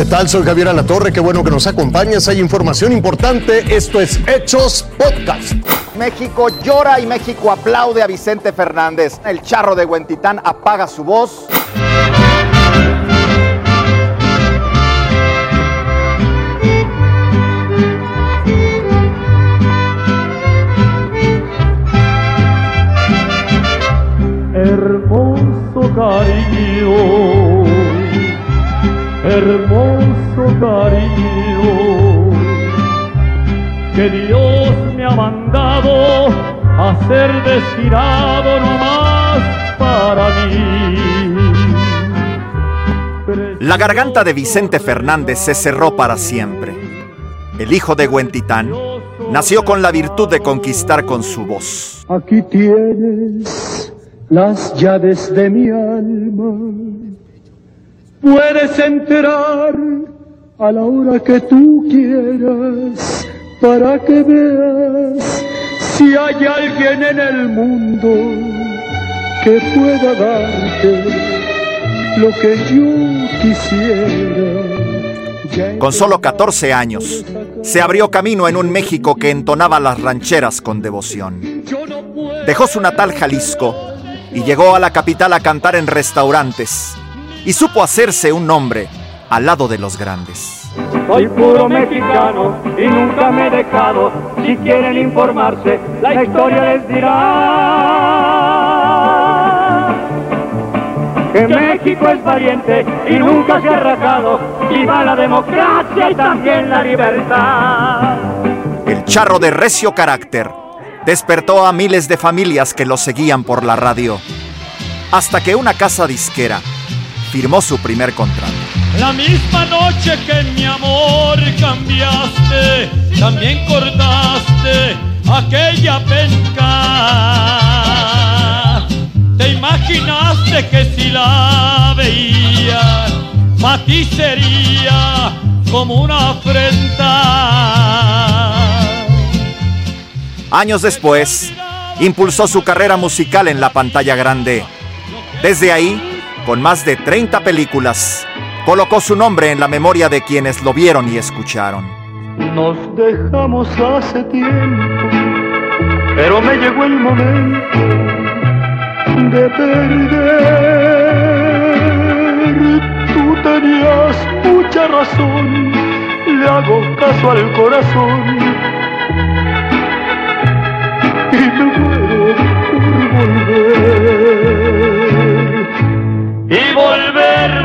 ¿Qué tal? Soy Javier Alatorre, qué bueno que nos acompañas. Hay información importante. Esto es Hechos Podcast. México llora y México aplaude a Vicente Fernández. El charro de Huentitán apaga su voz. Que Dios me ha mandado a ser destinado nomás para mí. La garganta de Vicente Fernández se cerró para siempre. El hijo de Huentitán nació con la virtud de conquistar con su voz. Aquí tienes las llaves de mi alma. Puedes entrar a la hora que tú quieras para que veas si hay alguien en el mundo que pueda darte lo que yo quisiera. Con solo 14 años, se abrió camino en un México que entonaba las rancheras con devoción. Dejó su natal Jalisco y llegó a la capital a cantar en restaurantes y supo hacerse un nombre al lado de los grandes. Soy puro mexicano y nunca me he dejado. Si quieren informarse, la historia les dirá que México es valiente y nunca se ha rajado. Viva la democracia y también la libertad. El charro de recio carácter despertó a miles de familias que lo seguían por la radio, hasta que una casa disquera firmó su primer contrato. La misma noche que mi amor cambiaste, también cortaste aquella penca. Te imaginaste que si la veía, pa' ti sería como una afrenta. Años después, impulsó su carrera musical en la pantalla grande. Desde ahí, con más de 30 películas, colocó su nombre en la memoria de quienes lo vieron y escucharon. Nos dejamos hace tiempo, pero me llegó el momento de perder. Tú tenías mucha razón, le hago caso al corazón y me muero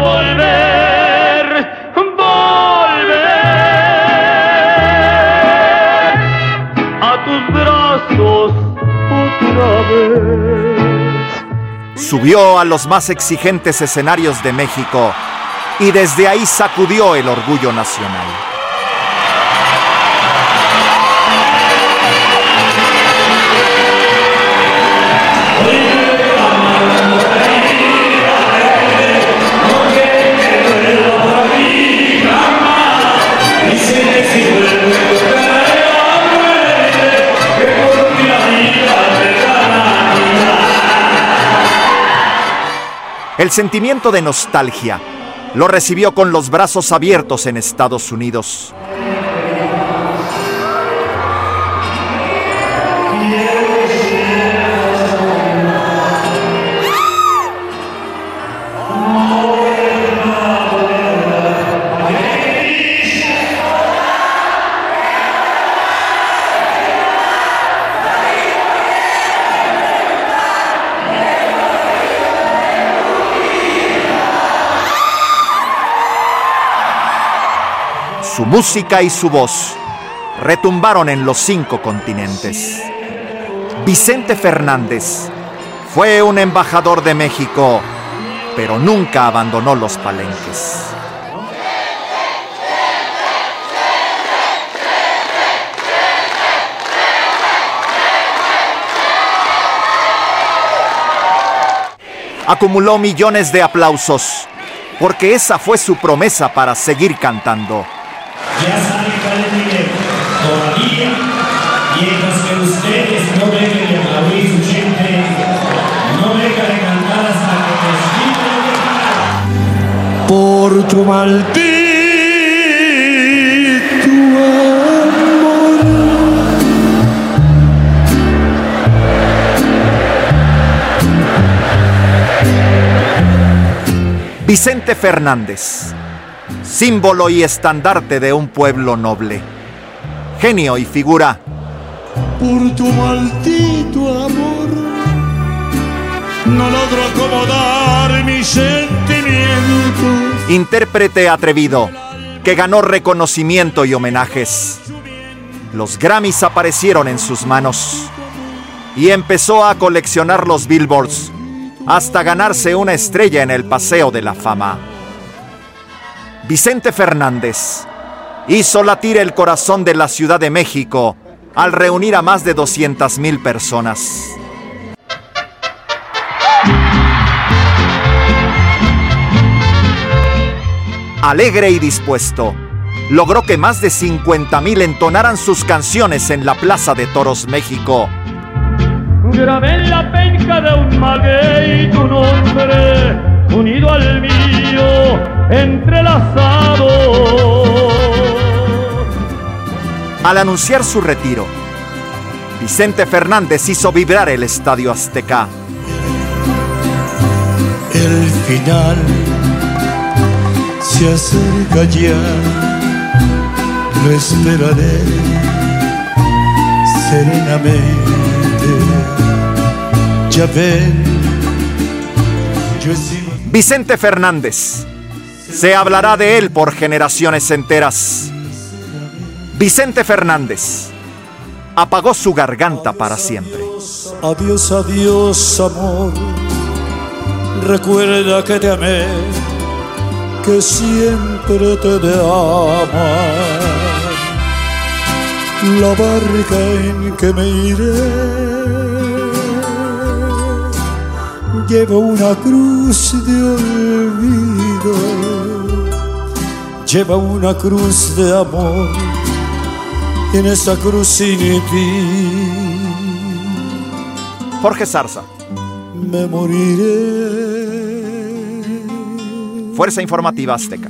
volver, volver, a tus brazos otra vez. Subió a los más exigentes escenarios de México y desde ahí sacudió el orgullo nacional. El sentimiento de nostalgia lo recibió con los brazos abiertos en Estados Unidos. Su música y su voz retumbaron en los cinco continentes. Vicente Fernández fue un embajador de México, pero nunca abandonó los palenques. Acumuló millones de aplausos, porque esa fue su promesa para seguir cantando ya sabe cuál es mi Todavía, mientras que ustedes no dejen de aplaudir su gente, no dejen de cantar hasta que les quiten Por tu maldito amor. Vicente Fernández símbolo y estandarte de un pueblo noble, genio y figura. Por tu maldito amor, no logro acomodar mis sentimientos. Intérprete atrevido, que ganó reconocimiento y homenajes. Los Grammys aparecieron en sus manos y empezó a coleccionar los billboards hasta ganarse una estrella en el Paseo de la Fama. Vicente Fernández hizo latir el corazón de la Ciudad de México al reunir a más de 200.000 personas. Alegre y dispuesto, logró que más de 50.000 entonaran sus canciones en la Plaza de Toros México grabé en la penca de un maguey tu nombre, unido al mío, entrelazado. Al anunciar su retiro, Vicente Fernández hizo vibrar el Estadio Azteca. El final se acerca ya, lo esperaré serenamente Vicente Fernández. Se hablará de él por generaciones enteras. Vicente Fernández apagó su garganta para siempre. Adiós, adiós, amor. Recuerda que te amé, que siempre te de amar. La barca en que me iré lleva una cruz de olvido, lleva una cruz de amor, en esa cruz sin ti. Jorge Zarza. Me moriré. Fuerza Informativa Azteca.